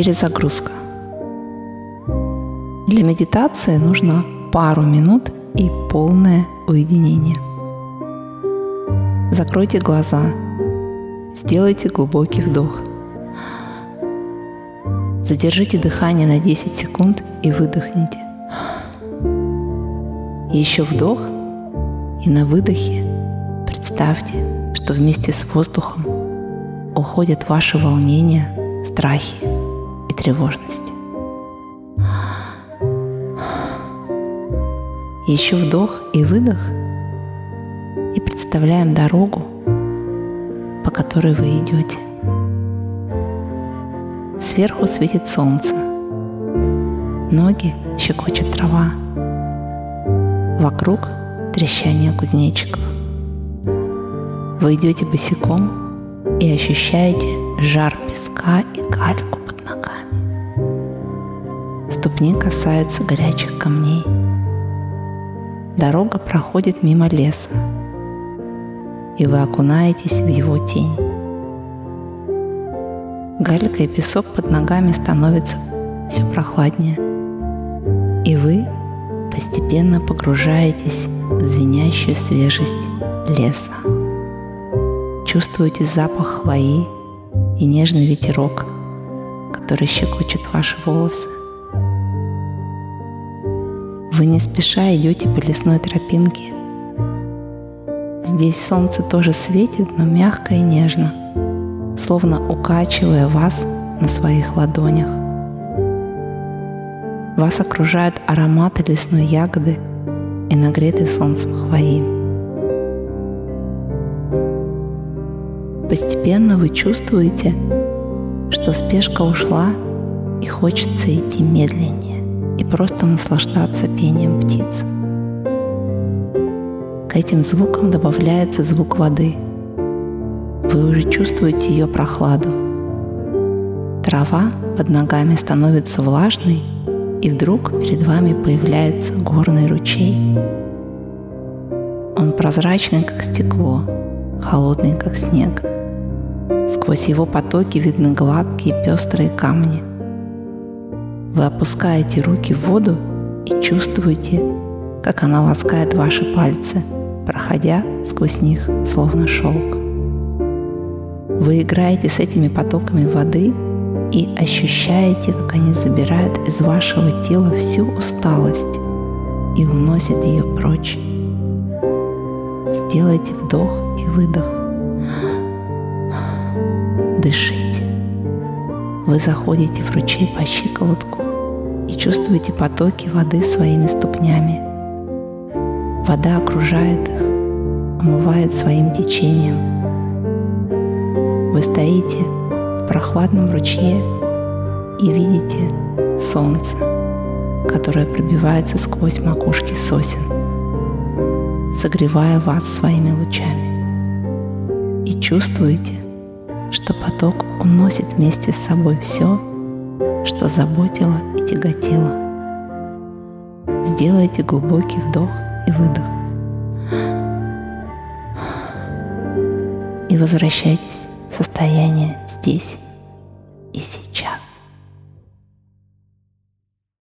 Перезагрузка. Для медитации нужно пару минут и полное уединение. Закройте глаза, сделайте глубокий вдох. Задержите дыхание на 10 секунд и выдохните. Еще вдох и на выдохе представьте, что вместе с воздухом уходят ваши волнения, страхи тревожность. Еще вдох и выдох и представляем дорогу, по которой вы идете. Сверху светит солнце, ноги щекочет трава, вокруг трещание кузнечиков. Вы идете босиком и ощущаете жар песка и ногами. Ступни касаются горячих камней. Дорога проходит мимо леса, и вы окунаетесь в его тень. Галька и песок под ногами становятся все прохладнее, и вы постепенно погружаетесь в звенящую свежесть леса. Чувствуете запах хвои и нежный ветерок, который щекочет ваши волосы. Вы не спеша идете по лесной тропинке. Здесь солнце тоже светит, но мягко и нежно, словно укачивая вас на своих ладонях. Вас окружают ароматы лесной ягоды и нагретой солнцем хвои. Постепенно вы чувствуете, что спешка ушла и хочется идти медленнее и просто наслаждаться пением птиц. К этим звукам добавляется звук воды. Вы уже чувствуете ее прохладу. Трава под ногами становится влажной, и вдруг перед вами появляется горный ручей. Он прозрачный, как стекло, холодный, как снег – Сквозь его потоки видны гладкие пестрые камни. Вы опускаете руки в воду и чувствуете, как она ласкает ваши пальцы, проходя сквозь них словно шелк. Вы играете с этими потоками воды и ощущаете, как они забирают из вашего тела всю усталость и уносят ее прочь. Сделайте вдох и выдох. Дышите. Вы заходите в ручей по щиколотку и чувствуете потоки воды своими ступнями. Вода окружает их, омывает своим течением. Вы стоите в прохладном ручье и видите солнце, которое пробивается сквозь макушки сосен, согревая вас своими лучами. И чувствуете, что поток уносит вместе с собой все, что заботило и тяготило. Сделайте глубокий вдох и выдох. И возвращайтесь в состояние здесь и сейчас.